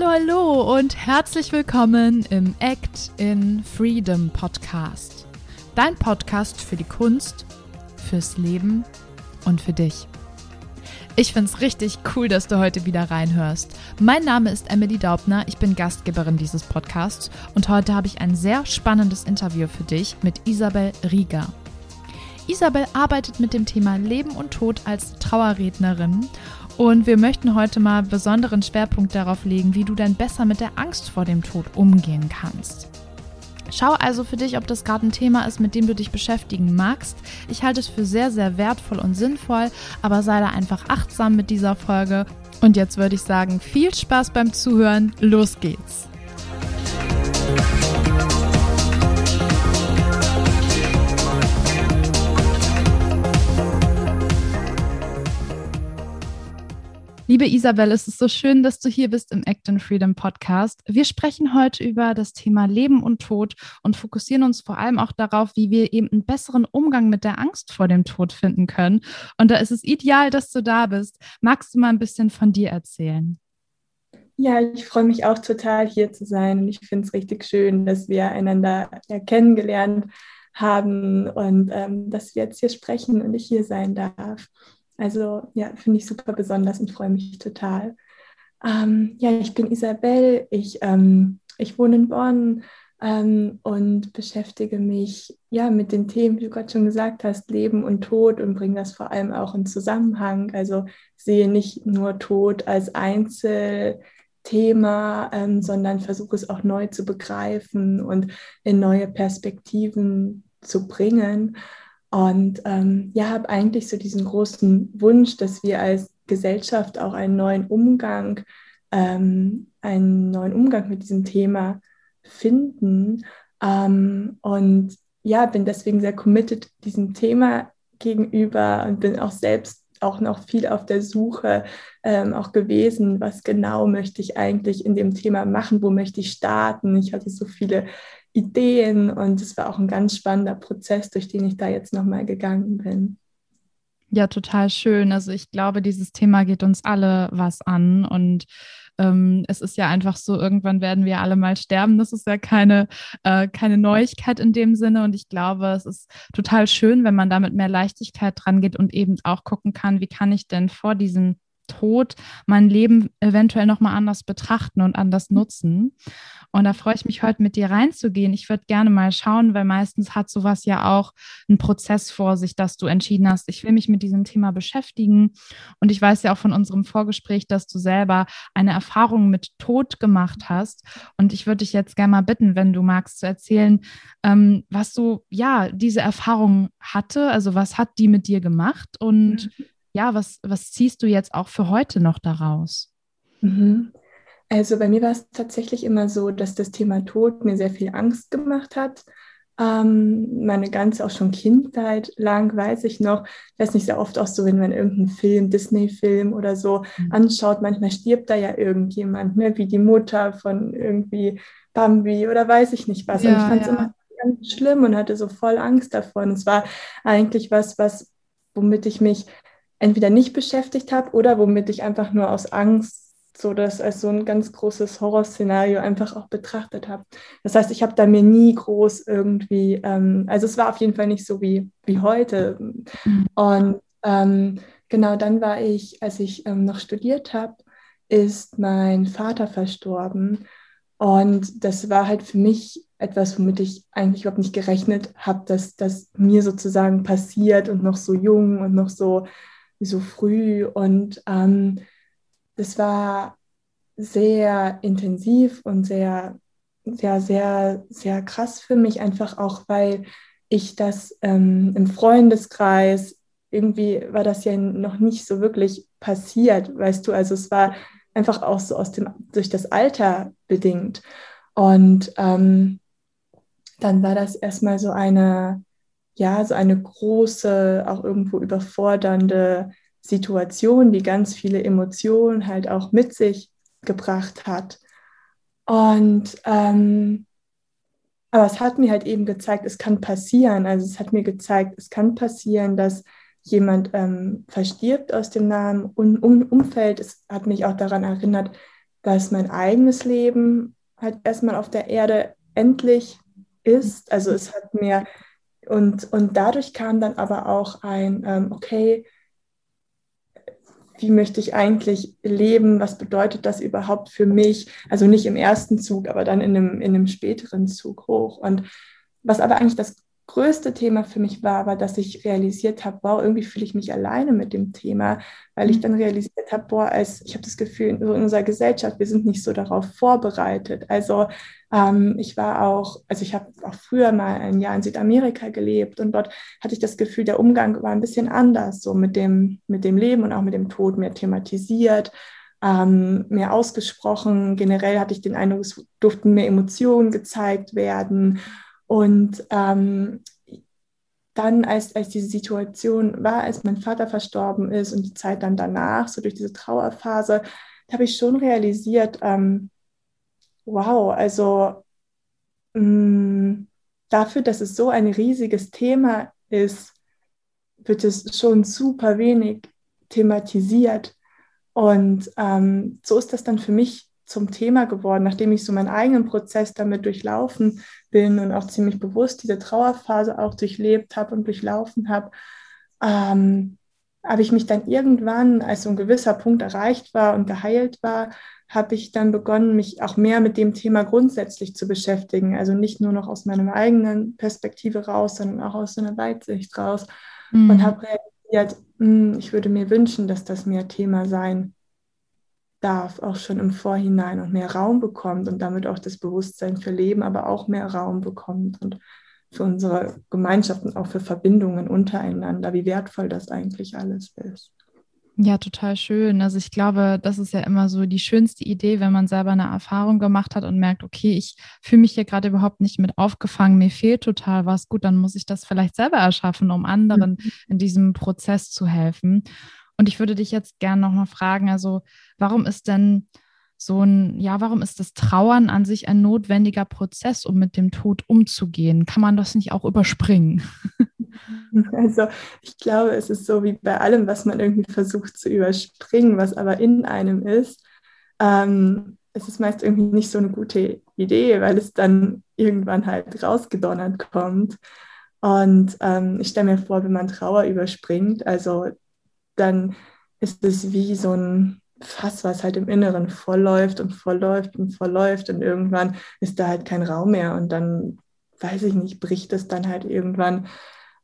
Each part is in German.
Hallo, hallo und herzlich willkommen im Act in Freedom Podcast. Dein Podcast für die Kunst, fürs Leben und für dich. Ich finde es richtig cool, dass du heute wieder reinhörst. Mein Name ist Emily Daubner, ich bin Gastgeberin dieses Podcasts und heute habe ich ein sehr spannendes Interview für dich mit Isabel Rieger. Isabel arbeitet mit dem Thema Leben und Tod als Trauerrednerin und wir möchten heute mal besonderen Schwerpunkt darauf legen, wie du dann besser mit der Angst vor dem Tod umgehen kannst. Schau also für dich, ob das gerade ein Thema ist, mit dem du dich beschäftigen magst. Ich halte es für sehr, sehr wertvoll und sinnvoll, aber sei da einfach achtsam mit dieser Folge. Und jetzt würde ich sagen, viel Spaß beim Zuhören. Los geht's. Liebe Isabel, es ist so schön, dass du hier bist im Act in Freedom Podcast. Wir sprechen heute über das Thema Leben und Tod und fokussieren uns vor allem auch darauf, wie wir eben einen besseren Umgang mit der Angst vor dem Tod finden können. Und da ist es ideal, dass du da bist. Magst du mal ein bisschen von dir erzählen? Ja, ich freue mich auch total hier zu sein und ich finde es richtig schön, dass wir einander ja, kennengelernt haben und ähm, dass wir jetzt hier sprechen und ich hier sein darf. Also ja, finde ich super besonders und freue mich total. Ähm, ja, ich bin Isabel, ich, ähm, ich wohne in Bonn ähm, und beschäftige mich ja mit den Themen, wie du gerade schon gesagt hast, Leben und Tod und bringe das vor allem auch in Zusammenhang. Also sehe nicht nur Tod als Einzelthema, ähm, sondern versuche es auch neu zu begreifen und in neue Perspektiven zu bringen. Und ähm, ja, habe eigentlich so diesen großen Wunsch, dass wir als Gesellschaft auch einen neuen Umgang, ähm, einen neuen Umgang mit diesem Thema finden. Ähm, und ja, bin deswegen sehr committed diesem Thema gegenüber und bin auch selbst auch noch viel auf der Suche ähm, auch gewesen, was genau möchte ich eigentlich in dem Thema machen, wo möchte ich starten. Ich hatte so viele Ideen und es war auch ein ganz spannender Prozess, durch den ich da jetzt nochmal gegangen bin. Ja, total schön. Also ich glaube, dieses Thema geht uns alle was an und ähm, es ist ja einfach so, irgendwann werden wir alle mal sterben. Das ist ja keine, äh, keine Neuigkeit in dem Sinne und ich glaube, es ist total schön, wenn man da mit mehr Leichtigkeit dran geht und eben auch gucken kann, wie kann ich denn vor diesem Tod mein Leben eventuell nochmal anders betrachten und anders nutzen. Und da freue ich mich heute mit dir reinzugehen. Ich würde gerne mal schauen, weil meistens hat sowas ja auch einen Prozess vor sich, dass du entschieden hast, ich will mich mit diesem Thema beschäftigen. Und ich weiß ja auch von unserem Vorgespräch, dass du selber eine Erfahrung mit Tod gemacht hast. Und ich würde dich jetzt gerne mal bitten, wenn du magst, zu erzählen, ähm, was du, ja, diese Erfahrung hatte. Also was hat die mit dir gemacht und mhm. Ja, was, was ziehst du jetzt auch für heute noch daraus? Mhm. Also bei mir war es tatsächlich immer so, dass das Thema Tod mir sehr viel Angst gemacht hat. Ähm, meine ganze auch schon Kindheit lang weiß ich noch, das ist nicht sehr oft auch so, wenn man irgendeinen Film, Disney-Film oder so mhm. anschaut, manchmal stirbt da ja irgendjemand, ne? wie die Mutter von irgendwie Bambi oder weiß ich nicht was. Ja, und ich fand es ja. immer ganz schlimm und hatte so voll Angst davon. Es war eigentlich was, was, womit ich mich entweder nicht beschäftigt habe oder womit ich einfach nur aus Angst so das als so ein ganz großes Horrorszenario einfach auch betrachtet habe. Das heißt, ich habe da mir nie groß irgendwie, ähm, also es war auf jeden Fall nicht so wie, wie heute. Mhm. Und ähm, genau dann war ich, als ich ähm, noch studiert habe, ist mein Vater verstorben. Und das war halt für mich etwas, womit ich eigentlich überhaupt nicht gerechnet habe, dass das mir sozusagen passiert und noch so jung und noch so, so früh. Und ähm, das war sehr intensiv und sehr, sehr, sehr, sehr krass für mich, einfach auch, weil ich das ähm, im Freundeskreis, irgendwie war das ja noch nicht so wirklich passiert, weißt du, also es war einfach auch so aus dem, durch das Alter bedingt. Und ähm, dann war das erstmal so eine, ja, so eine große, auch irgendwo überfordernde Situation, die ganz viele Emotionen halt auch mit sich gebracht hat. Und ähm, aber es hat mir halt eben gezeigt, es kann passieren. Also es hat mir gezeigt, es kann passieren, dass jemand ähm, verstirbt aus dem nahen um um Umfeld. Es hat mich auch daran erinnert, dass mein eigenes Leben halt erstmal auf der Erde endlich ist. Also es hat mir, und, und dadurch kam dann aber auch ein, ähm, okay, wie möchte ich eigentlich leben? Was bedeutet das überhaupt für mich? Also nicht im ersten Zug, aber dann in einem, in einem späteren Zug hoch. Und was aber eigentlich das größte Thema für mich war, war, dass ich realisiert habe, wow, irgendwie fühle ich mich alleine mit dem Thema, weil ich mhm. dann realisiert habe, boah, als ich habe das Gefühl, in unserer Gesellschaft, wir sind nicht so darauf vorbereitet. Also ähm, ich war auch, also ich habe auch früher mal ein Jahr in Südamerika gelebt und dort hatte ich das Gefühl, der Umgang war ein bisschen anders, so mit dem, mit dem Leben und auch mit dem Tod mehr thematisiert. Ähm, mehr ausgesprochen. Generell hatte ich den Eindruck, es durften mehr Emotionen gezeigt werden. Und ähm, dann, als, als diese Situation war, als mein Vater verstorben ist und die Zeit dann danach, so durch diese Trauerphase, da habe ich schon realisiert, ähm, wow, also mh, mm, dafür, dass es so ein riesiges Thema ist, wird es schon super wenig thematisiert. Und ähm, so ist das dann für mich zum Thema geworden, nachdem ich so meinen eigenen Prozess damit durchlaufen bin und auch ziemlich bewusst diese Trauerphase auch durchlebt habe und durchlaufen habe, ähm, habe ich mich dann irgendwann, als so ein gewisser Punkt erreicht war und geheilt war, habe ich dann begonnen, mich auch mehr mit dem Thema grundsätzlich zu beschäftigen. Also nicht nur noch aus meiner eigenen Perspektive raus, sondern auch aus so einer Weitsicht raus. Mhm. Und habe realisiert, mh, hm, ich würde mir wünschen, dass das mehr Thema sein darf, auch schon im Vorhinein und mehr Raum bekommt und damit auch das Bewusstsein für Leben, aber auch mehr Raum bekommt und für unsere Gemeinschaften, auch für Verbindungen untereinander, wie wertvoll das eigentlich alles ist. Ja, total schön. Also ich glaube, das ist ja immer so die schönste Idee, wenn man selber eine Erfahrung gemacht hat und merkt, okay, ich fühle mich hier gerade überhaupt nicht mit aufgefangen, mir fehlt total was. Gut, dann muss ich das vielleicht selber erschaffen, um anderen mhm. in diesem Prozess zu helfen. Und ich würde dich jetzt gerne nochmal fragen, also warum ist denn so ein, ja, warum ist das Trauern an sich ein notwendiger Prozess, um mit dem Tod umzugehen? Kann man das nicht auch überspringen? Also ich glaube, es ist so wie bei allem, was man irgendwie versucht zu überspringen, was aber in einem ist. Ähm, es ist meist irgendwie nicht so eine gute Idee, weil es dann irgendwann halt rausgedonnert kommt. Und ähm, ich stelle mir vor, wenn man Trauer überspringt, also dann ist es wie so ein Fass, was halt im Inneren vollläuft und vollläuft und vollläuft und irgendwann ist da halt kein Raum mehr und dann, weiß ich nicht, bricht es dann halt irgendwann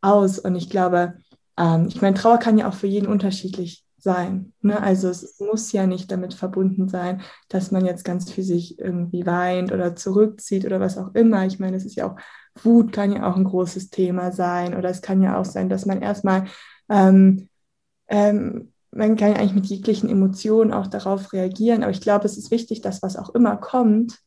aus. Und ich glaube, ähm, ich meine, Trauer kann ja auch für jeden unterschiedlich sein. Ne? Also es muss ja nicht damit verbunden sein, dass man jetzt ganz physisch irgendwie weint oder zurückzieht oder was auch immer. Ich meine, es ist ja auch, Wut kann ja auch ein großes Thema sein oder es kann ja auch sein, dass man erstmal ähm, ähm, man kann ja eigentlich mit jeglichen Emotionen auch darauf reagieren, aber ich glaube, es ist wichtig, dass was auch immer kommt,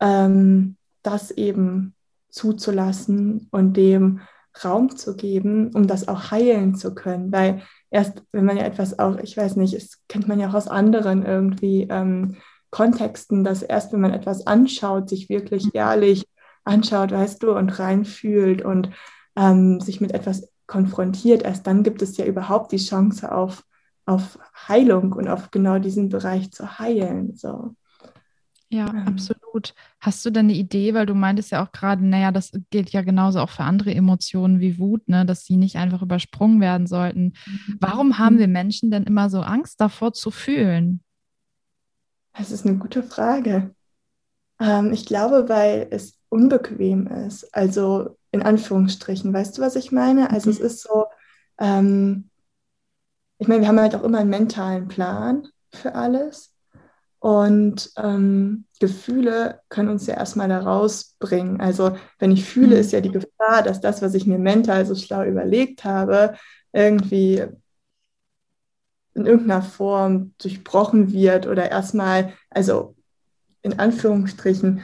ähm, das eben zuzulassen und dem Raum zu geben, um das auch heilen zu können. Weil erst, wenn man ja etwas auch, ich weiß nicht, das kennt man ja auch aus anderen irgendwie ähm, Kontexten, dass erst, wenn man etwas anschaut, sich wirklich ehrlich anschaut, weißt du, und reinfühlt und ähm, sich mit etwas konfrontiert, erst dann gibt es ja überhaupt die Chance auf, auf Heilung und auf genau diesen Bereich zu heilen. So. Ja, ähm. absolut. Hast du denn eine Idee, weil du meintest ja auch gerade, naja, das gilt ja genauso auch für andere Emotionen wie Wut, ne, dass sie nicht einfach übersprungen werden sollten. Mhm. Warum haben wir Menschen denn immer so Angst davor zu fühlen? Das ist eine gute Frage. Ähm, ich glaube, weil es unbequem ist. Also in Anführungsstrichen. Weißt du, was ich meine? Also mhm. es ist so, ähm, ich meine, wir haben halt auch immer einen mentalen Plan für alles. Und ähm, Gefühle können uns ja erstmal da rausbringen. Also wenn ich fühle, mhm. ist ja die Gefahr, dass das, was ich mir mental so schlau überlegt habe, irgendwie in irgendeiner Form durchbrochen wird oder erstmal, also in Anführungsstrichen,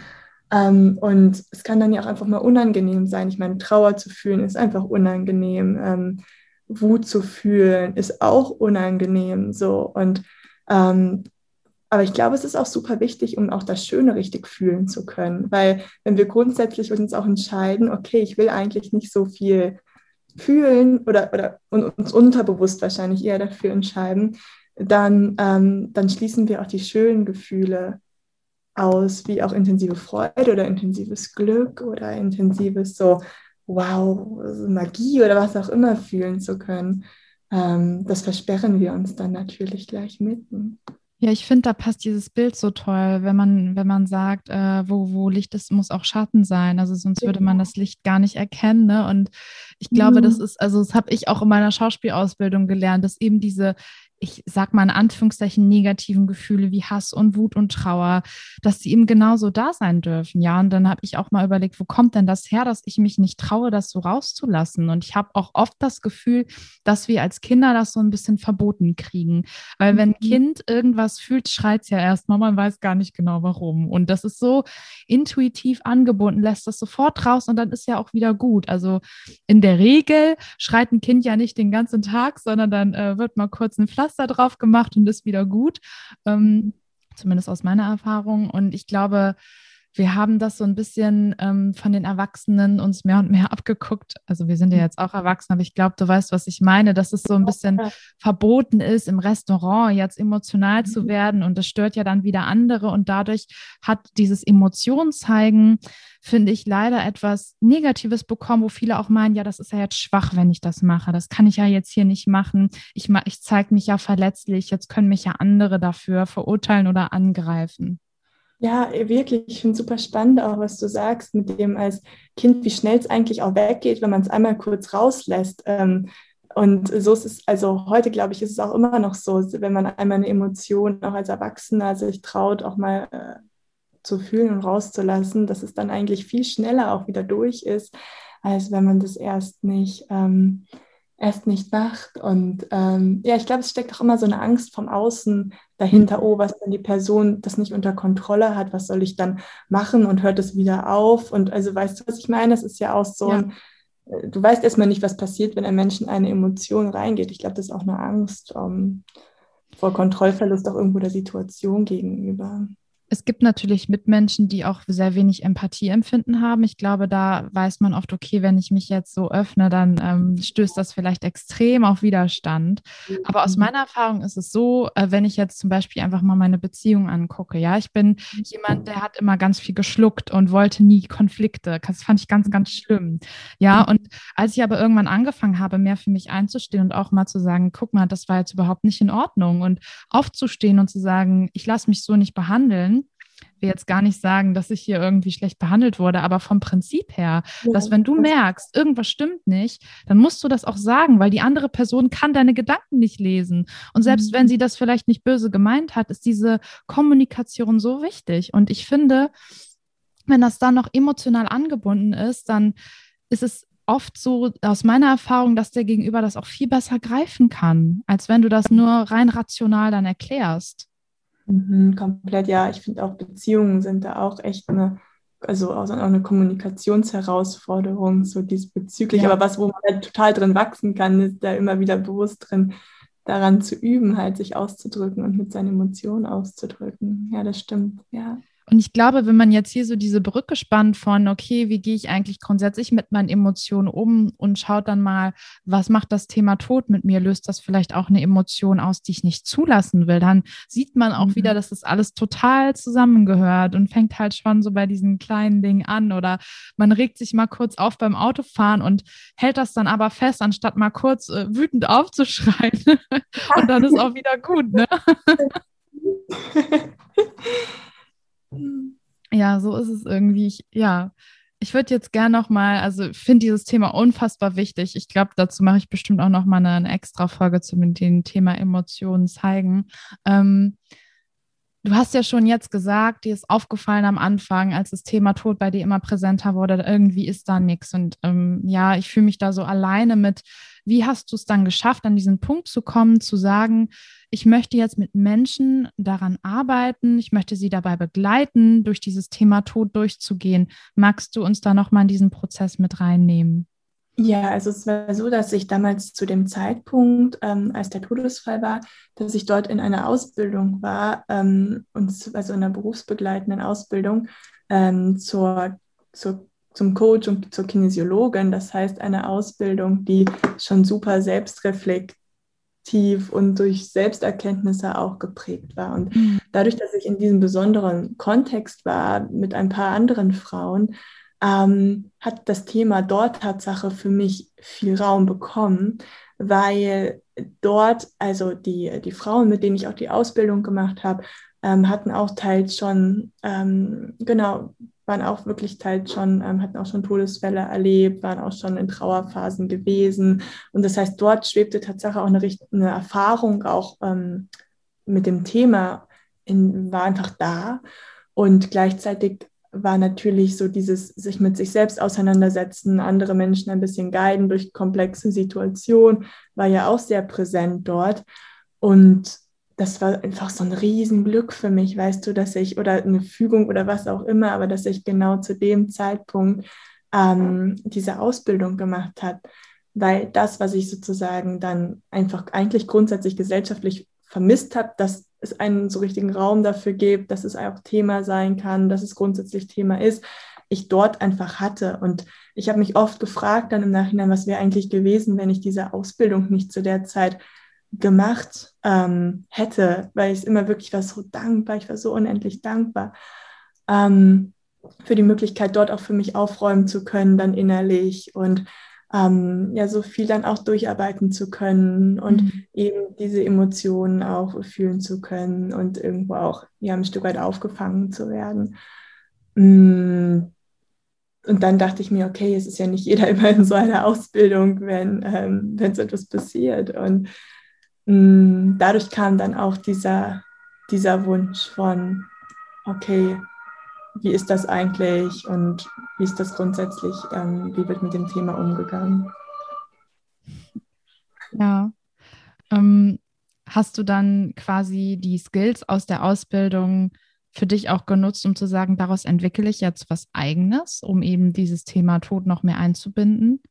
ähm, und es kann dann ja auch einfach mal unangenehm sein. Ich meine, Trauer zu fühlen ist einfach unangenehm. Ähm, Wut zu fühlen ist auch unangenehm. So. Und ähm, aber ich glaube, es ist auch super wichtig, um auch das Schöne richtig fühlen zu können. Weil wenn wir grundsätzlich uns auch entscheiden, okay, ich will eigentlich nicht so viel fühlen oder, oder uns unterbewusst wahrscheinlich eher dafür entscheiden, dann, ähm, dann schließen wir auch die schönen Gefühle aus wie auch intensive Freude oder intensives Glück oder intensives so, wow, Magie oder was auch immer fühlen zu können. Ähm, das versperren wir uns dann natürlich gleich mitten. Ja, ich finde, da passt dieses Bild so toll, wenn man, wenn man sagt, äh, wo, wo Licht ist, muss auch Schatten sein. Also sonst würde man das Licht gar nicht erkennen. Ne? Und ich glaube, mhm. das ist, also das habe ich auch in meiner Schauspielausbildung gelernt, dass eben diese ich sag mal in Anführungszeichen, negativen Gefühle wie Hass und Wut und Trauer, dass sie eben genauso da sein dürfen. Ja, und dann habe ich auch mal überlegt, wo kommt denn das her, dass ich mich nicht traue, das so rauszulassen? Und ich habe auch oft das Gefühl, dass wir als Kinder das so ein bisschen verboten kriegen. Weil wenn ein mhm. Kind irgendwas fühlt, schreit es ja erstmal, man weiß gar nicht genau warum. Und das ist so intuitiv angebunden, lässt das sofort raus und dann ist ja auch wieder gut. Also in der Regel schreit ein Kind ja nicht den ganzen Tag, sondern dann äh, wird mal kurz ein Pflaster Pflaster drauf gemacht und ist wieder gut. Ähm, zumindest aus meiner Erfahrung. Und ich glaube, wir haben das so ein bisschen ähm, von den Erwachsenen uns mehr und mehr abgeguckt. Also wir sind ja jetzt auch erwachsen, aber ich glaube, du weißt, was ich meine, dass es so ein bisschen verboten ist, im Restaurant jetzt emotional zu mhm. werden und das stört ja dann wieder andere und dadurch hat dieses Emotionszeigen finde ich, leider etwas Negatives bekommen, wo viele auch meinen, ja, das ist ja jetzt schwach, wenn ich das mache. Das kann ich ja jetzt hier nicht machen. Ich, ich zeige mich ja verletzlich. Jetzt können mich ja andere dafür verurteilen oder angreifen. Ja, wirklich. Ich finde super spannend, auch was du sagst, mit dem als Kind, wie schnell es eigentlich auch weggeht, wenn man es einmal kurz rauslässt. Ähm, und so ist es, also heute glaube ich, ist es auch immer noch so, wenn man einmal eine Emotion auch als Erwachsener sich traut, auch mal äh, zu fühlen und rauszulassen, dass es dann eigentlich viel schneller auch wieder durch ist, als wenn man das erst nicht, ähm, erst nicht macht. Und ähm, ja, ich glaube, es steckt auch immer so eine Angst vom Außen dahinter, oh, was, wenn die Person das nicht unter Kontrolle hat, was soll ich dann machen und hört es wieder auf? Und also weißt du, was ich meine? Es ist ja auch so ja. ein, äh, du weißt erstmal nicht, was passiert, wenn ein Mensch in eine Emotion reingeht. Ich glaube, das ist auch eine Angst um, ähm, vor Kontrollverlust auch irgendwo der Situation gegenüber. Es gibt natürlich Mitmenschen, die auch sehr wenig Empathieempfinden haben. Ich glaube, da weiß man oft, okay, wenn ich mich jetzt so öffne, dann ähm, stößt das vielleicht extrem auf Widerstand. Aber aus mhm. meiner Erfahrung ist es so, äh, wenn ich jetzt zum Beispiel einfach mal meine Beziehung angucke, ja, ich bin jemand, der hat immer ganz viel geschluckt und wollte nie Konflikte. Das fand ich ganz, ganz schlimm. Ja, und als ich aber irgendwann angefangen habe, mehr für mich einzustehen und auch mal zu sagen, guck mal, das war jetzt überhaupt nicht in Ordnung und aufzustehen und zu sagen, ich lasse mich so nicht behandeln, will jetzt gar nicht sagen, dass ich hier irgendwie schlecht behandelt wurde, aber vom Prinzip her, ja. dass wenn du merkst, irgendwas stimmt nicht, dann musst du das auch sagen, weil die andere Person kann deine Gedanken nicht lesen. Und selbst mhm. wenn sie das vielleicht nicht böse gemeint hat, ist diese Kommunikation so wichtig. Und ich finde, wenn das dann noch emotional angebunden ist, dann ist es oft so aus meiner Erfahrung, dass der Gegenüber das auch viel besser greifen kann, als wenn du das nur rein rational dann erklärst. Mhm, komplett, ja. Ich finde auch Beziehungen sind da auch echt eine, also auch eine Kommunikationsherausforderung, so diesbezüglich. Ja. Aber was, wo man halt total drin wachsen kann, ist da immer wieder bewusst drin, daran zu üben, halt sich auszudrücken und mit seinen Emotionen auszudrücken. Ja, das stimmt, ja. Und ich glaube, wenn man jetzt hier so diese Brücke spannt von, okay, wie gehe ich eigentlich grundsätzlich mit meinen Emotionen um und schaut dann mal, was macht das Thema Tod mit mir? Löst das vielleicht auch eine Emotion aus, die ich nicht zulassen will? Dann sieht man auch mhm. wieder, dass das alles total zusammengehört und fängt halt schon so bei diesen kleinen Dingen an. Oder man regt sich mal kurz auf beim Autofahren und hält das dann aber fest, anstatt mal kurz äh, wütend aufzuschreien. und dann ist auch wieder gut, ne? Ja, so ist es irgendwie. Ich, ja, ich würde jetzt gerne noch mal, also finde dieses Thema unfassbar wichtig. Ich glaube, dazu mache ich bestimmt auch noch mal eine, eine extra Folge zu dem Thema Emotionen zeigen. Ähm, du hast ja schon jetzt gesagt, dir ist aufgefallen am Anfang, als das Thema Tod bei dir immer präsenter wurde, irgendwie ist da nichts. Und ähm, ja, ich fühle mich da so alleine mit. Wie hast du es dann geschafft, an diesen Punkt zu kommen, zu sagen, ich möchte jetzt mit Menschen daran arbeiten, ich möchte sie dabei begleiten, durch dieses Thema Tod durchzugehen. Magst du uns da nochmal in diesen Prozess mit reinnehmen? Ja, also es war so, dass ich damals zu dem Zeitpunkt, ähm, als der Todesfall war, dass ich dort in einer Ausbildung war, ähm, und, also in einer berufsbegleitenden Ausbildung ähm, zur, zur, zum Coach und zur Kinesiologin. Das heißt, eine Ausbildung, die schon super selbstreflektiert tief und durch Selbsterkenntnisse auch geprägt war. Und mhm. dadurch, dass ich in diesem besonderen Kontext war mit ein paar anderen Frauen, ähm, hat das Thema dort Tatsache für mich viel Raum bekommen, weil dort, also die, die Frauen, mit denen ich auch die Ausbildung gemacht habe, ähm, hatten auch teils schon, ähm, genau, waren auch wirklich teils schon, ähm, hatten auch schon Todesfälle erlebt, waren auch schon in Trauerphasen gewesen. Und das heißt, dort schwebte tatsächlich auch eine, eine Erfahrung auch ähm, mit dem Thema, in, war einfach da. Und gleichzeitig war natürlich so dieses sich mit sich selbst auseinandersetzen, andere Menschen ein bisschen guiden durch komplexe Situationen, war ja auch sehr präsent dort. Und das war einfach so ein Riesenglück für mich, weißt du, dass ich, oder eine Fügung oder was auch immer, aber dass ich genau zu dem Zeitpunkt ähm, diese Ausbildung gemacht habe. Weil das, was ich sozusagen dann einfach eigentlich grundsätzlich gesellschaftlich vermisst habe, dass es einen so richtigen Raum dafür gibt, dass es auch Thema sein kann, dass es grundsätzlich Thema ist, ich dort einfach hatte. Und ich habe mich oft gefragt dann im Nachhinein, was wäre eigentlich gewesen, wenn ich diese Ausbildung nicht zu der Zeit gemacht ähm, hätte, weil ich immer wirklich war so dankbar, ich war so unendlich dankbar ähm, für die Möglichkeit, dort auch für mich aufräumen zu können, dann innerlich und ähm, ja, so viel dann auch durcharbeiten zu können und mhm. eben diese Emotionen auch fühlen zu können und irgendwo auch ja, ein Stück weit aufgefangen zu werden. Mm. Und dann dachte ich mir, okay, es ist ja nicht jeder immer in so einer Ausbildung, wenn, ähm, wenn so etwas passiert. Und dadurch kam dann auch dieser, dieser Wunsch von, okay, wie ist das eigentlich und wie ist das grundsätzlich, ähm, wie wird mit dem Thema umgegangen? Ja. Ähm, hast du dann quasi die Skills aus der Ausbildung für dich auch genutzt, um zu sagen, daraus entwickle ich jetzt was eigenes, um eben dieses Thema Tod noch mehr einzubinden?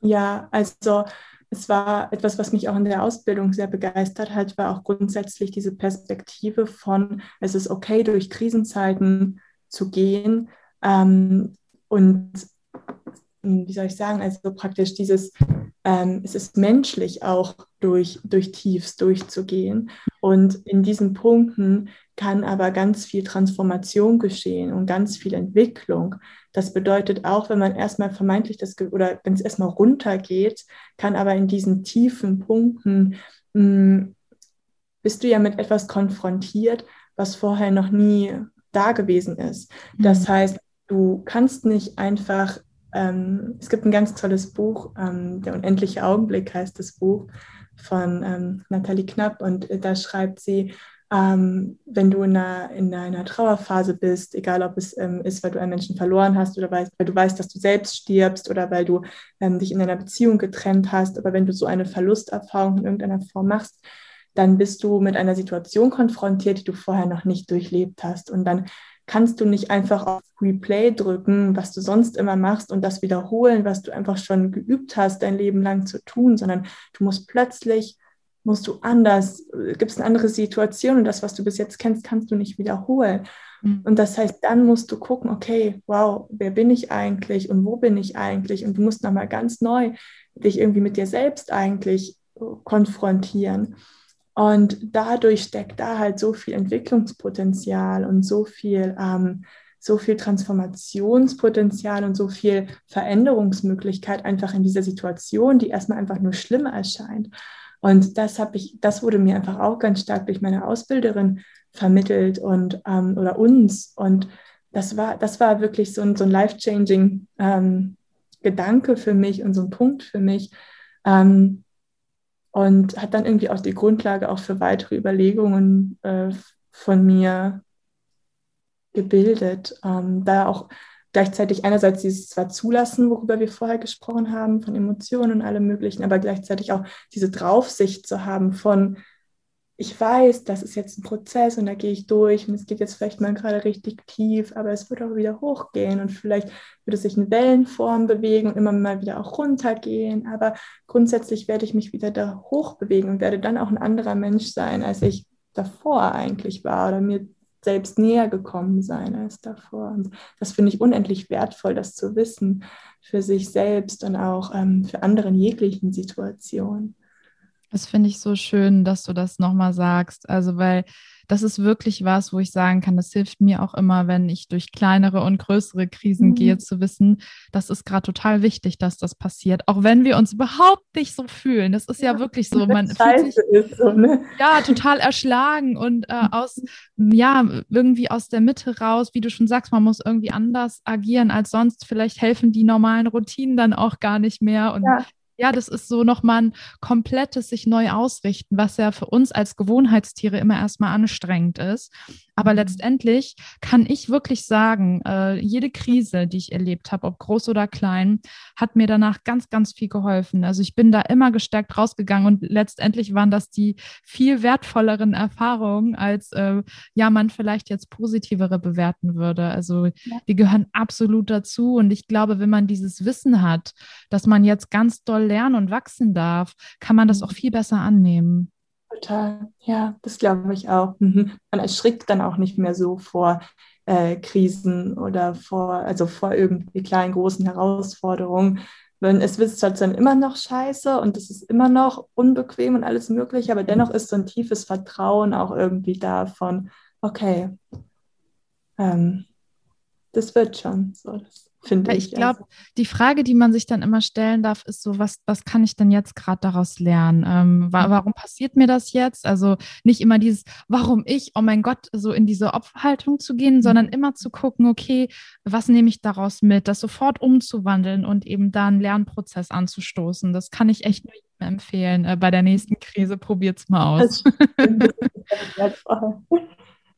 Ja, also es war etwas, was mich auch in der Ausbildung sehr begeistert hat, war auch grundsätzlich diese Perspektive von, es ist okay, durch Krisenzeiten zu gehen ähm, und hm, wie soll ich sagen, also praktisch dieses, ähm, es ist menschlich auch durch, durch Tiefs durchzugehen. Und in diesen Punkten kann aber ganz viel Transformation geschehen und ganz viel Entwicklung. Das bedeutet auch, wenn man erstmal vermeintlich das, oder wenn es erstmal runtergeht, kann aber in diesen tiefen Punkten mh, hm, bist du ja mit etwas konfrontiert, was vorher noch nie da gewesen ist. Das mhm. heißt, du kannst nicht einfach, ähm, es gibt ein ganz tolles Buch, ähm, Der unendliche Augenblick heißt das Buch von ähm, Nathalie Knapp und da schreibt sie, ähm, wenn du in einer, in einer Trauerphase bist, egal ob es ähm, ist, weil du einen Menschen verloren hast oder weil, weil du weißt, dass du selbst stirbst oder weil du ähm, dich in einer Beziehung getrennt hast, aber wenn du so eine Verlusterfahrung in irgendeiner Form machst, dann bist du mit einer Situation konfrontiert, die du vorher noch nicht durchlebt hast. Und dann kannst du nicht einfach auf Replay drücken, was du sonst immer machst und das wiederholen, was du einfach schon geübt hast, dein Leben lang zu tun, sondern du musst plötzlich, musst du anders, gibt es eine andere Situation und das, was du bis jetzt kennst, kannst du nicht wiederholen. Mhm. Und das heißt, dann musst du gucken, okay, wow, wer bin ich eigentlich und wo bin ich eigentlich? Und du musst nochmal ganz neu dich irgendwie mit dir selbst eigentlich konfrontieren. Und dadurch steckt da halt so viel Entwicklungspotenzial und so viel, ähm, so viel Transformationspotenzial und so viel Veränderungsmöglichkeit einfach in dieser Situation, die erstmal einfach nur schlimm erscheint. Und das habe ich, das wurde mir einfach auch ganz stark durch meine Ausbilderin vermittelt und ähm, oder uns. Und das war, das war wirklich so ein, so ein life-changing ähm, Gedanke für mich und so ein Punkt für mich, ähm, und hat dann irgendwie auch die Grundlage auch für weitere Überlegungen äh, von mir gebildet. Ähm, da auch gleichzeitig einerseits dieses zwar zulassen, worüber wir vorher gesprochen haben, von Emotionen und allem Möglichen, aber gleichzeitig auch diese Draufsicht zu haben von, ich weiß, das ist jetzt ein Prozess und da gehe ich durch und es geht jetzt vielleicht mal gerade richtig tief, aber es wird auch wieder hochgehen und vielleicht wird es sich in Wellenform bewegen und immer mal wieder auch runtergehen, aber grundsätzlich werde ich mich wieder da hoch bewegen und werde dann auch ein anderer Mensch sein, als ich davor eigentlich war oder mir selbst näher gekommen sein als davor. Und das finde ich unendlich wertvoll, das zu wissen für sich selbst und auch ähm, für andere in jeglichen Situationen. Das finde ich so schön, dass du das nochmal sagst. Also, weil das ist wirklich was, wo ich sagen kann, das hilft mir auch immer, wenn ich durch kleinere und größere Krisen mhm. gehe, zu wissen, das ist gerade total wichtig, dass das passiert, auch wenn wir uns überhaupt nicht so fühlen. Das ist ja, ja wirklich so, man fühlt sich so, ne? ja total erschlagen und äh, aus ja irgendwie aus der Mitte raus, wie du schon sagst, man muss irgendwie anders agieren als sonst. Vielleicht helfen die normalen Routinen dann auch gar nicht mehr und ja ja, das ist so nochmal ein komplettes sich neu ausrichten, was ja für uns als Gewohnheitstiere immer erstmal anstrengend ist. Aber mhm. letztendlich kann ich wirklich sagen, äh, jede Krise, die ich erlebt habe, ob groß oder klein, hat mir danach ganz, ganz viel geholfen. Also ich bin da immer gestärkt rausgegangen und letztendlich waren das die viel wertvolleren Erfahrungen, als äh, ja man vielleicht jetzt positivere bewerten würde. Also ja. die gehören absolut dazu. Und ich glaube, wenn man dieses Wissen hat, dass man jetzt ganz doll lernen und wachsen darf, kann man das auch mhm. viel besser annehmen. Total, ja, das glaube ich auch. Mhm. Man erschrickt dann auch nicht mehr so vor äh, Krisen oder vor, also vor irgendwie kleinen, großen Herausforderungen. Wenn es wird halt dann immer noch scheiße und es ist immer noch unbequem und alles mögliche, aber dennoch ist so ein tiefes Vertrauen auch irgendwie da von, okay, ähm, das wird schon so. Das finde ich. Ich glaube, die Frage, die man sich dann immer stellen darf, ist so, was, was kann ich denn jetzt gerade daraus lernen? Ähm, wa warum passiert mir das jetzt? Also nicht immer dieses, warum ich, oh mein Gott, so in diese Opferhaltung zu gehen, mhm. sondern immer zu gucken, okay, was nehme ich daraus mit? Das sofort umzuwandeln und eben da einen Lernprozess anzustoßen. Das kann ich echt nur empfehlen. Äh, bei der nächsten Krise probiert es mal aus.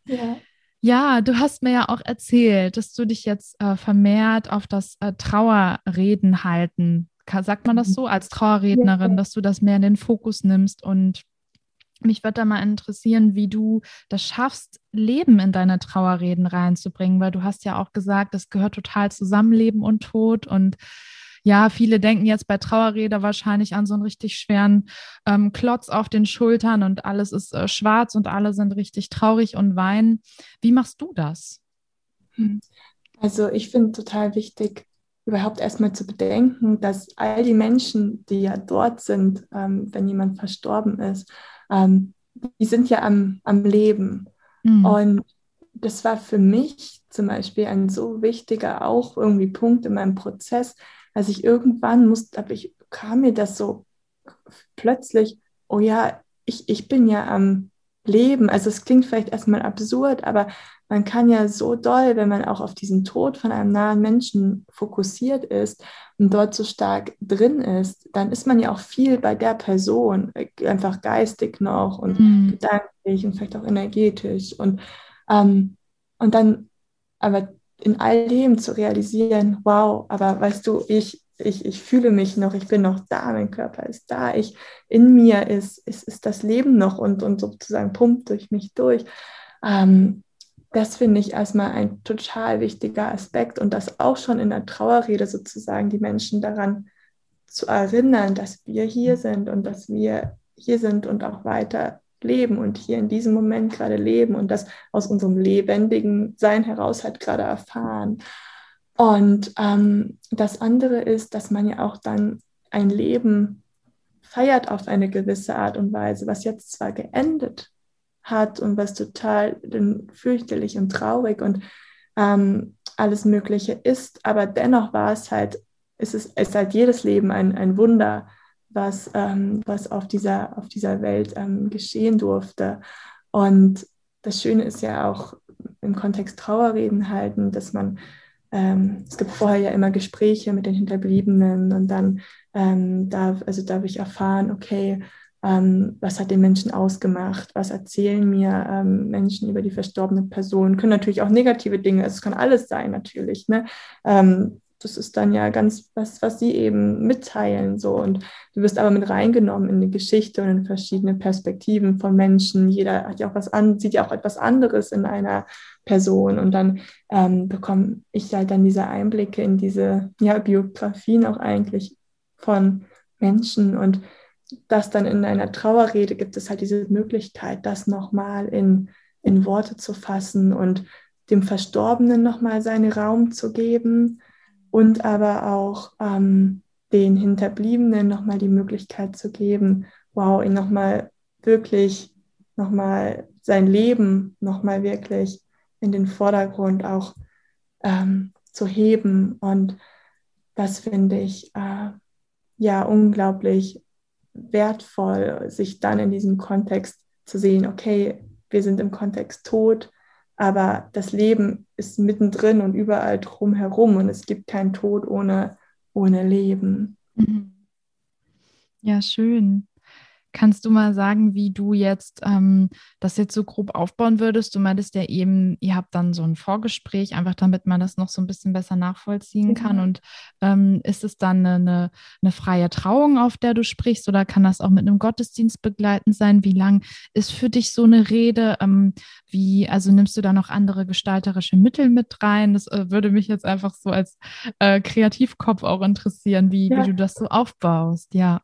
ja. Ja, du hast mir ja auch erzählt, dass du dich jetzt äh, vermehrt auf das äh, Trauerreden halten, sagt man das mhm. so, als Trauerrednerin, dass du das mehr in den Fokus nimmst. Und mich würde da mal interessieren, wie du das schaffst, Leben in deine Trauerreden reinzubringen, weil du hast ja auch gesagt, das gehört total zusammen, Leben und Tod. Und ja, viele denken jetzt bei Trauerrede wahrscheinlich an so einen richtig schweren ähm, Klotz auf den Schultern und alles ist äh, schwarz und alle sind richtig traurig und weinen. Wie machst du das? Hm. Also ich finde total wichtig, überhaupt erstmal zu bedenken, dass all die Menschen, die ja dort sind, ähm, wenn jemand verstorben ist, ähm, die sind ja am, am Leben. Mhm. Und das war für mich zum Beispiel ein so wichtiger auch irgendwie Punkt in meinem Prozess, als ich irgendwann musste, aber ich kam mir das so plötzlich, oh ja, ich, ich bin ja am Leben. Also es klingt vielleicht erstmal absurd, aber man kann ja so doll, wenn man auch auf diesen Tod von einem nahen Menschen fokussiert ist und dort so stark drin ist, dann ist man ja auch viel bei der Person, einfach geistig noch und mhm. gedanklich und vielleicht auch energetisch. Und, ähm, und dann, aber in all dem zu realisieren, wow, aber weißt du, ich, ich, ich fühle mich noch, ich bin noch da, mein Körper ist da, ich in mir ist, ist, ist das Leben noch und, und sozusagen pumpt durch mich durch. Ähm, das finde ich erstmal ein total wichtiger Aspekt und das auch schon in der Trauerrede sozusagen die Menschen daran zu erinnern, dass wir hier sind und dass wir hier sind und auch weiter leben und hier in diesem Moment gerade leben und das aus unserem lebendigen Sein heraus halt gerade erfahren. Und ähm, das andere ist, dass man ja auch dann ein Leben feiert auf eine gewisse Art und Weise, was jetzt zwar geendet hat und was total fürchterlich und traurig und ähm, alles Mögliche ist, aber dennoch war es halt, ist es ist halt jedes Leben ein, ein Wunder was, ähm, was auf, dieser, auf dieser Welt ähm, geschehen durfte. Und das Schöne ist ja auch im Kontext Trauerreden halten, dass man, ähm, es gibt vorher ja immer Gespräche mit den Hinterbliebenen und dann ähm, darf, also darf ich erfahren, okay, ähm, was hat den Menschen ausgemacht, was erzählen mir ähm, Menschen über die verstorbene Person, können natürlich auch negative Dinge, es kann alles sein natürlich, ne? Ähm, das ist dann ja ganz was, was sie eben mitteilen. So. Und du wirst aber mit reingenommen in die Geschichte und in verschiedene Perspektiven von Menschen. Jeder hat ja auch was an, sieht ja auch etwas anderes in einer Person. Und dann ähm, bekomme ich halt dann diese Einblicke in diese ja, Biografien auch eigentlich von Menschen. Und das dann in einer Trauerrede gibt es halt diese Möglichkeit, das nochmal in, in Worte zu fassen und dem Verstorbenen nochmal seinen Raum zu geben und aber auch ähm, den Hinterbliebenen nochmal die Möglichkeit zu geben, wow, ihn nochmal wirklich, nochmal sein Leben nochmal wirklich in den Vordergrund auch ähm, zu heben. Und das finde ich äh, ja unglaublich wertvoll, sich dann in diesem Kontext zu sehen, okay, wir sind im Kontext tot, aber das Leben ist mittendrin und überall drumherum und es gibt keinen Tod ohne, ohne Leben. Mhm. Ja, schön. Kannst du mal sagen, wie du jetzt ähm, das jetzt so grob aufbauen würdest? Du meintest ja eben, ihr habt dann so ein Vorgespräch, einfach damit man das noch so ein bisschen besser nachvollziehen kann. Mhm. Und ähm, ist es dann eine, eine, freie Trauung, auf der du sprichst, oder kann das auch mit einem Gottesdienst begleitend sein? Wie lang ist für dich so eine Rede? Ähm, wie, also nimmst du da noch andere gestalterische Mittel mit rein? Das äh, würde mich jetzt einfach so als äh, Kreativkopf auch interessieren, wie, ja. wie du das so aufbaust. Ja.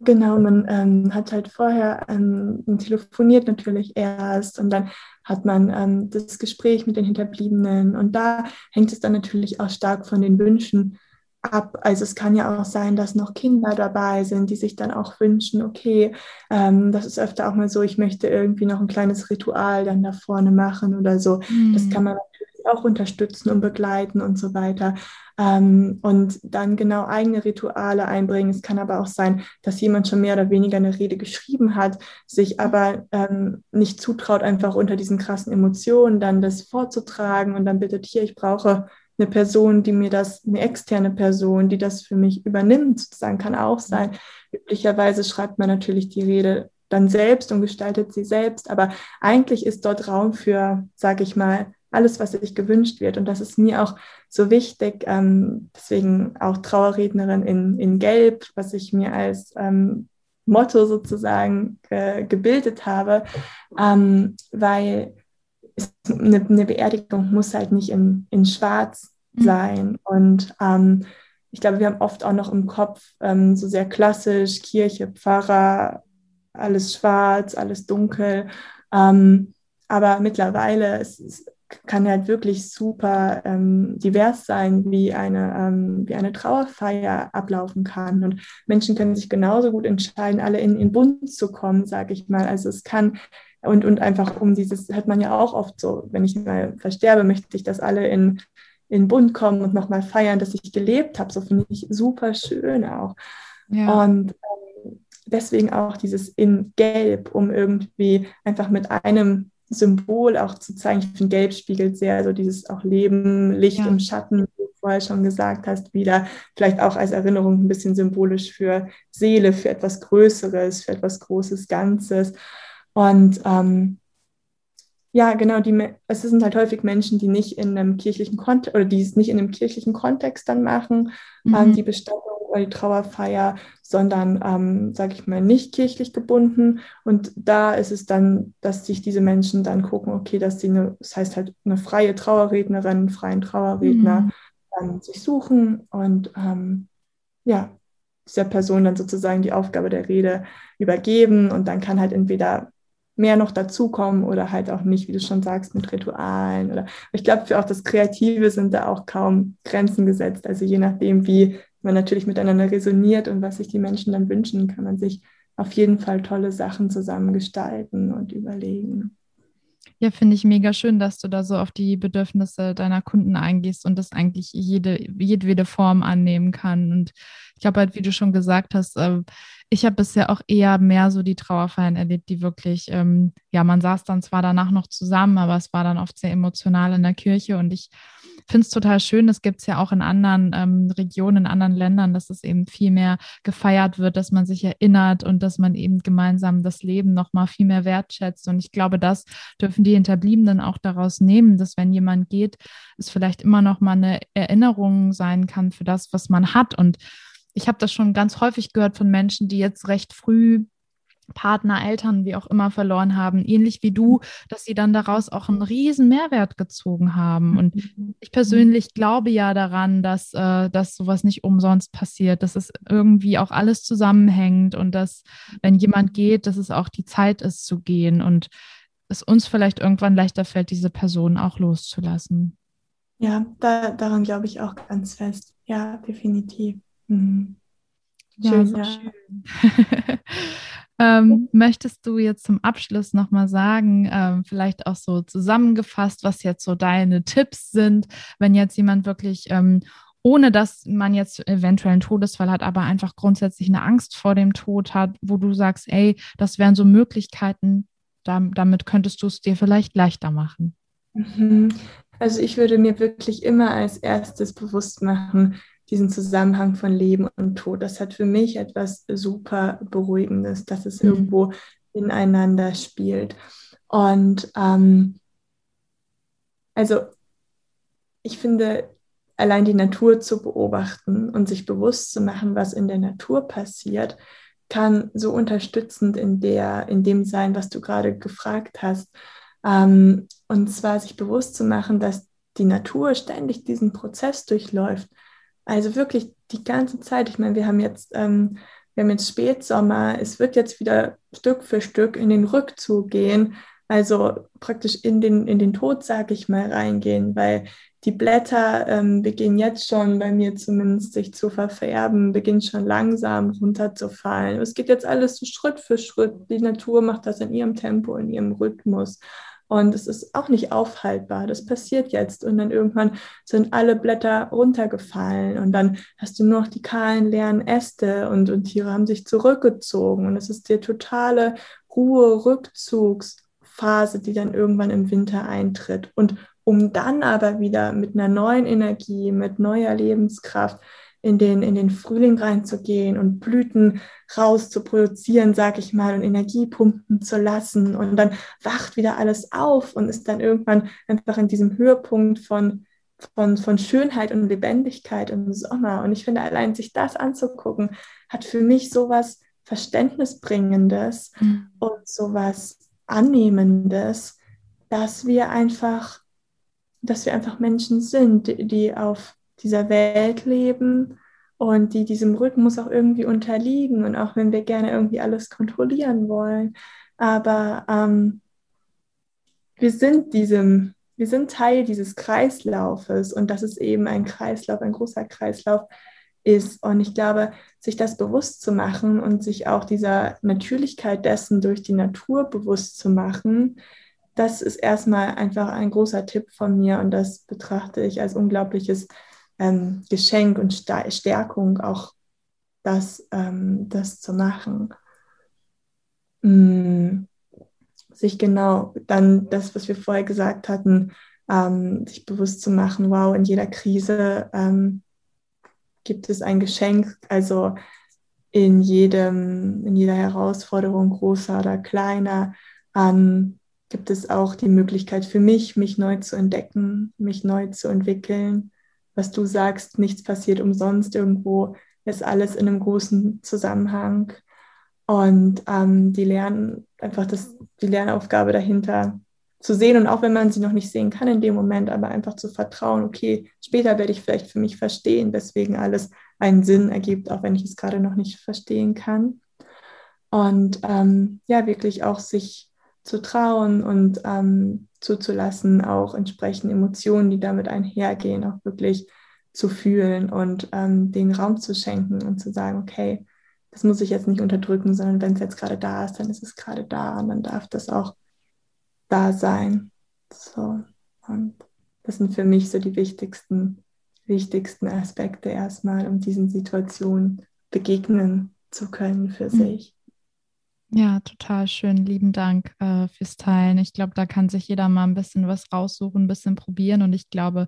Genau, man ähm, hat halt vorher ähm, telefoniert natürlich erst und dann hat man ähm, das Gespräch mit den Hinterbliebenen und da hängt es dann natürlich auch stark von den Wünschen ab. Also es kann ja auch sein, dass noch Kinder dabei sind, die sich dann auch wünschen, okay, ähm, das ist öfter auch mal so, ich möchte irgendwie noch ein kleines Ritual dann da vorne machen oder so. Mhm. Das kann man natürlich auch unterstützen und begleiten und so weiter ähm, und dann genau eigene Rituale einbringen. Es kann aber auch sein, dass jemand schon mehr oder weniger eine Rede geschrieben hat, sich aber ähm, nicht zutraut, einfach unter diesen krassen Emotionen dann das vorzutragen und dann bittet, hier, ich brauche eine Person, die mir das, eine externe Person, die das für mich übernimmt, sozusagen, kann auch sein. Üblicherweise schreibt man natürlich die Rede dann selbst und gestaltet sie selbst, aber eigentlich ist dort Raum für, sage ich mal, alles, was sich gewünscht wird. Und das ist mir auch so wichtig, ähm, deswegen auch Trauerrednerin in, in Gelb, was ich mir als ähm, Motto sozusagen äh, gebildet habe, ähm, weil eine, eine, Beerdigung muss halt nicht in, in Schwarz mhm. sein. Und ähm, ich glaube, wir haben oft auch noch im Kopf ähm, so sehr klassisch Kirche, Pfarrer, alles schwarz, alles dunkel. Ähm, aber mittlerweile ist es kann halt wirklich super ähm, divers sein, wie eine, ähm, wie eine Trauerfeier ablaufen kann. Und Menschen können sich genauso gut entscheiden, alle in den Bund zu kommen, sage ich mal. Also es kann und, und einfach um dieses, hört man ja auch oft so, wenn ich mal versterbe, möchte ich, dass alle in, in Bund kommen und nochmal feiern, dass ich gelebt habe. So finde ich super schön auch. Ja. Und ähm, deswegen auch dieses in Gelb, um irgendwie einfach mit einem Symbol auch zu zeigen. Ich finde, Gelb spiegelt sehr so dieses auch Leben, Licht ja. im Schatten, wie du vorher schon gesagt hast, wieder. Vielleicht auch als Erinnerung ein bisschen symbolisch für Seele, für etwas Größeres, für etwas Großes Ganzes. Und ähm, ja, genau, die, es sind halt häufig Menschen, die nicht in einem kirchlichen Kontext oder die es nicht in einem kirchlichen Kontext dann machen, ähm, mhm. ähm, die Bestattung oder die Trauerfeier, sondern, ähm, sage ich mal, nicht kirchlich gebunden. Und da ist es dann, dass sich diese Menschen dann gucken, okay, dass sie eine, das heißt halt eine freie Trauerrednerin, einen freien Trauerredner mhm. ähm, sich suchen und ähm, ja, dieser Person dann sozusagen die Aufgabe der Rede übergeben und dann kann halt entweder mehr noch dazukommen oder halt auch nicht, wie du schon sagst, mit Ritualen oder ich glaube, für auch das Kreative sind da auch kaum Grenzen gesetzt. Also je nachdem, wie man natürlich miteinander resoniert und was sich die Menschen dann wünschen, kann man sich auf jeden Fall tolle Sachen zusammen gestalten und überlegen. Ja, finde ich mega schön, dass du da so auf die Bedürfnisse deiner Kunden eingehst und das eigentlich jede, jedwede Form annehmen kann. Und ich glaube halt, wie du schon gesagt hast, äh, ich habe bisher auch eher mehr so die Trauerfeiern erlebt, die wirklich, ähm, ja, man saß dann zwar danach noch zusammen, aber es war dann oft sehr emotional in der Kirche und ich finde es total schön, das gibt es ja auch in anderen ähm, Regionen, in anderen Ländern, dass es eben viel mehr gefeiert wird, dass man sich erinnert und dass man eben gemeinsam das Leben nochmal viel mehr wertschätzt. Und ich glaube, das dürfen die Hinterbliebenen auch daraus nehmen, dass wenn jemand geht, es vielleicht immer noch mal eine Erinnerung sein kann für das, was man hat. Und ich habe das schon ganz häufig gehört von Menschen, die jetzt recht früh Partner, Eltern, wie auch immer verloren haben, ähnlich wie du, dass sie dann daraus auch einen riesen Mehrwert gezogen haben. Und mhm. ich persönlich glaube ja daran, dass, äh, dass sowas nicht umsonst passiert, dass es irgendwie auch alles zusammenhängt und dass, wenn jemand geht, dass es auch die Zeit ist zu gehen und es uns vielleicht irgendwann leichter fällt, diese Person auch loszulassen. Ja, da, daran glaube ich auch ganz fest. Ja, definitiv. Mhm. Schön, ja, so ja. schön. Ähm, möchtest du jetzt zum Abschluss nochmal sagen, ähm, vielleicht auch so zusammengefasst, was jetzt so deine Tipps sind, wenn jetzt jemand wirklich ähm, ohne dass man jetzt eventuell einen Todesfall hat, aber einfach grundsätzlich eine Angst vor dem Tod hat, wo du sagst, ey, das wären so Möglichkeiten, damit könntest du es dir vielleicht leichter machen. Mhm. Also ich würde mir wirklich immer als erstes bewusst machen, diesen Zusammenhang von Leben und Tod. Das hat für mich etwas super Beruhigendes, dass es mhm. irgendwo ineinander spielt. Und ähm, also ich finde, allein die Natur zu beobachten und sich bewusst zu machen, was in der Natur passiert, kann so unterstützend in, der, in dem sein, was du gerade gefragt hast. Ähm, und zwar sich bewusst zu machen, dass die Natur ständig diesen Prozess durchläuft. Also wirklich die ganze Zeit. Ich meine, wir haben jetzt, ähm, wir haben jetzt Spätsommer. Es wird jetzt wieder Stück für Stück in den Rückzug gehen. Also praktisch in den, in den Tod, sage ich mal, reingehen, weil die Blätter ähm, beginnen jetzt schon, bei mir zumindest, sich zu verfärben, beginnen schon langsam runterzufallen. Es geht jetzt alles so Schritt für Schritt. Die Natur macht das in ihrem Tempo, in ihrem Rhythmus. Und es ist auch nicht aufhaltbar. Das passiert jetzt. Und dann irgendwann sind alle Blätter runtergefallen. Und dann hast du nur noch die kahlen, leeren Äste und, und Tiere haben sich zurückgezogen. Und es ist die totale Ruhe, Rückzugsphase, die dann irgendwann im Winter eintritt. Und um dann aber wieder mit einer neuen Energie, mit neuer Lebenskraft in den, in den Frühling reinzugehen und Blüten rauszuproduzieren, sag ich mal, und Energie pumpen zu lassen. Und dann wacht wieder alles auf und ist dann irgendwann einfach in diesem Höhepunkt von, von, von Schönheit und Lebendigkeit im Sommer. Und ich finde, allein sich das anzugucken, hat für mich sowas Verständnisbringendes mhm. und sowas Annehmendes, dass wir einfach dass wir einfach Menschen sind, die auf dieser Welt leben und die diesem Rhythmus auch irgendwie unterliegen und auch wenn wir gerne irgendwie alles kontrollieren wollen. Aber ähm, wir sind diesem, wir sind Teil dieses Kreislaufes und das ist eben ein Kreislauf, ein großer Kreislauf ist. Und ich glaube, sich das bewusst zu machen und sich auch dieser Natürlichkeit dessen durch die Natur bewusst zu machen, das ist erstmal einfach ein großer Tipp von mir und das betrachte ich als unglaubliches ähm, Geschenk und Stärkung, auch das, ähm, das zu machen. Mm, sich genau dann das, was wir vorher gesagt hatten, ähm, sich bewusst zu machen, wow, in jeder Krise ähm, gibt es ein Geschenk, also in jedem, in jeder Herausforderung, großer oder kleiner, ähm, gibt es auch die Möglichkeit für mich, mich neu zu entdecken, mich neu zu entwickeln. Was du sagst, nichts passiert umsonst irgendwo, ist alles in einem großen Zusammenhang. Und ähm, die lernen einfach das, die Lernaufgabe dahinter zu sehen und auch wenn man sie noch nicht sehen kann in dem Moment, aber einfach zu vertrauen, okay, später werde ich vielleicht für mich verstehen, weswegen alles einen Sinn ergibt, auch wenn ich es gerade noch nicht verstehen kann. Und ähm, ja, wirklich auch sich zu trauen und ähm, zuzulassen, auch entsprechende Emotionen, die damit einhergehen, auch wirklich zu fühlen und ähm, den Raum zu schenken und zu sagen, okay, das muss ich jetzt nicht unterdrücken, sondern wenn es jetzt gerade da ist, dann ist es gerade da und dann darf das auch da sein. So. Und das sind für mich so die wichtigsten, wichtigsten Aspekte erstmal, um diesen Situationen begegnen zu können für mhm. sich. Ja, total schön. Lieben Dank äh, fürs Teilen. Ich glaube, da kann sich jeder mal ein bisschen was raussuchen, ein bisschen probieren. Und ich glaube,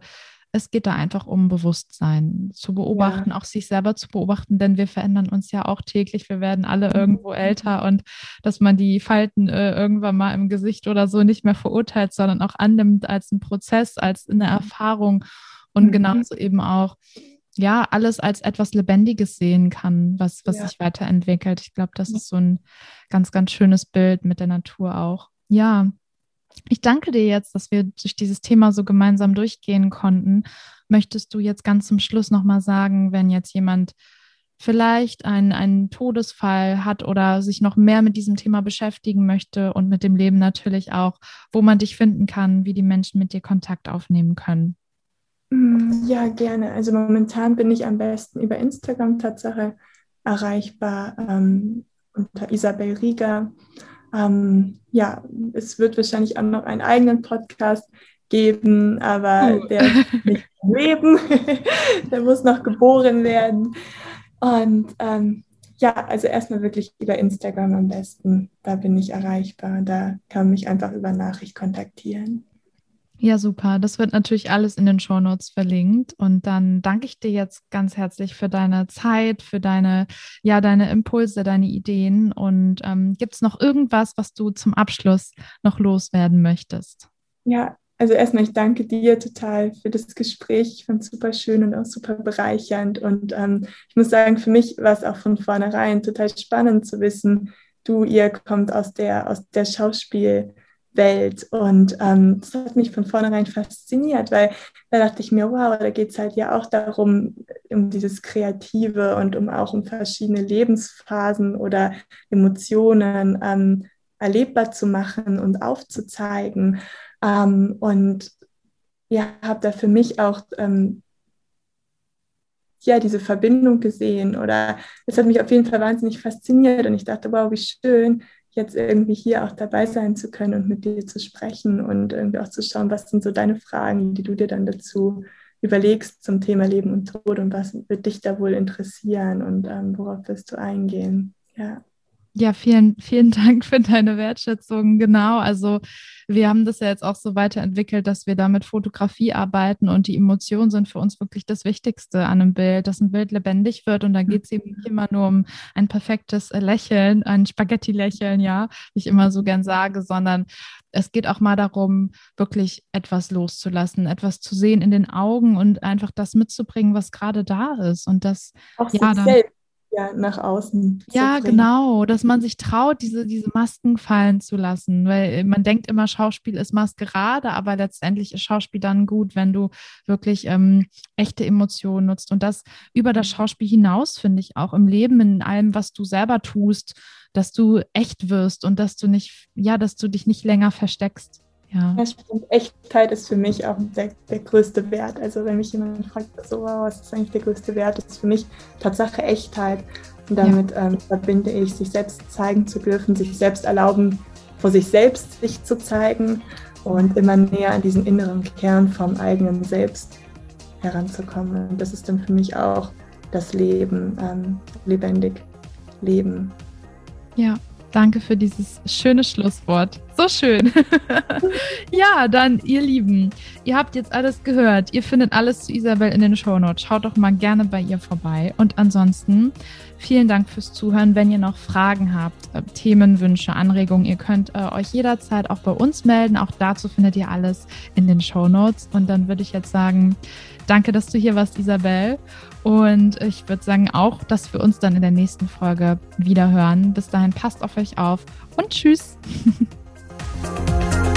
es geht da einfach um Bewusstsein zu beobachten, ja. auch sich selber zu beobachten, denn wir verändern uns ja auch täglich. Wir werden alle mhm. irgendwo älter und dass man die Falten äh, irgendwann mal im Gesicht oder so nicht mehr verurteilt, sondern auch annimmt als einen Prozess, als eine Erfahrung und mhm. genauso eben auch ja, alles als etwas Lebendiges sehen kann, was, was ja. sich weiterentwickelt. Ich glaube, das ist so ein ganz, ganz schönes Bild mit der Natur auch. Ja, ich danke dir jetzt, dass wir durch dieses Thema so gemeinsam durchgehen konnten. Möchtest du jetzt ganz zum Schluss nochmal sagen, wenn jetzt jemand vielleicht einen, einen Todesfall hat oder sich noch mehr mit diesem Thema beschäftigen möchte und mit dem Leben natürlich auch, wo man dich finden kann, wie die Menschen mit dir Kontakt aufnehmen können? Mm, ja, gerne. Also momentan bin ich am besten über Instagram Tatsache erreichbar. Ähm, unter Isabel Rieger. Ähm, ja, es wird wahrscheinlich auch noch einen eigenen Podcast geben, aber oh. der ist nicht leben. der muss noch geboren werden. Und ähm, ja, also erstmal wirklich über Instagram am besten. Da bin ich erreichbar. Da kann man mich einfach über Nachricht kontaktieren. Ja, super. Das wird natürlich alles in den Shownotes verlinkt. Und dann danke ich dir jetzt ganz herzlich für deine Zeit, für deine, ja, deine Impulse, deine Ideen. Und ähm, gibt es noch irgendwas, was du zum Abschluss noch loswerden möchtest? Ja, also erstmal, ich danke dir total für das Gespräch. Ich fand es super schön und auch super bereichernd. Und ähm, ich muss sagen, für mich war es auch von vornherein total spannend zu wissen, du, ihr kommt aus der, aus der Schauspielwelt. Und ähm, das hat mich von vornherein fasziniert, weil da dachte ich mir, wow, da geht es halt ja auch darum, um dieses Kreative und um auch um verschiedene Lebensphasen oder Emotionen ähm, erlebbar zu machen und aufzuzeigen. Ähm, und ja, habe da für mich auch ähm, ja, diese Verbindung gesehen oder es hat mich auf jeden Fall wahnsinnig fasziniert und ich dachte, wow, wie schön, jetzt irgendwie hier auch dabei sein zu können und mit dir zu sprechen und irgendwie auch zu schauen, was sind so deine Fragen, die du dir dann dazu überlegst zum Thema Leben und Tod und was wird dich da wohl interessieren und ähm, worauf wirst du eingehen. Ja. Ja, vielen, vielen Dank für deine Wertschätzung. Genau. Also wir haben das ja jetzt auch so weiterentwickelt, dass wir da mit Fotografie arbeiten und die Emotionen sind für uns wirklich das Wichtigste an einem Bild, dass ein Bild lebendig wird und da geht es eben nicht immer nur um ein perfektes Lächeln, ein Spaghetti-Lächeln, ja, wie ich immer so gern sage, sondern es geht auch mal darum, wirklich etwas loszulassen, etwas zu sehen in den Augen und einfach das mitzubringen, was gerade da ist und das auch ja, dann, selbst ja, nach außen. Ja, genau, dass man sich traut, diese, diese Masken fallen zu lassen, weil man denkt immer, Schauspiel ist Maskerade, aber letztendlich ist Schauspiel dann gut, wenn du wirklich ähm, echte Emotionen nutzt und das über das mhm. Schauspiel hinaus, finde ich, auch im Leben, in allem, was du selber tust, dass du echt wirst und dass du nicht, ja, dass du dich nicht länger versteckst. Ja. stimmt. Echtheit ist für mich auch der, der größte Wert. Also wenn mich jemand fragt, so, wow, was ist eigentlich der größte Wert, ist für mich Tatsache Echtheit. Und damit ja. ähm, verbinde ich, sich selbst zeigen zu dürfen, sich selbst erlauben, vor sich selbst sich zu zeigen und immer näher an diesen inneren Kern vom eigenen Selbst heranzukommen. Und das ist dann für mich auch das Leben, ähm, lebendig leben. Ja, Danke für dieses schöne Schlusswort. So schön. ja, dann, ihr Lieben, ihr habt jetzt alles gehört. Ihr findet alles zu Isabel in den Shownotes. Schaut doch mal gerne bei ihr vorbei. Und ansonsten, vielen Dank fürs Zuhören. Wenn ihr noch Fragen habt, äh, Themenwünsche, Anregungen, ihr könnt äh, euch jederzeit auch bei uns melden. Auch dazu findet ihr alles in den Shownotes. Und dann würde ich jetzt sagen, danke, dass du hier warst, Isabel. Und ich würde sagen auch, dass wir uns dann in der nächsten Folge wieder hören. Bis dahin passt auf euch auf und tschüss.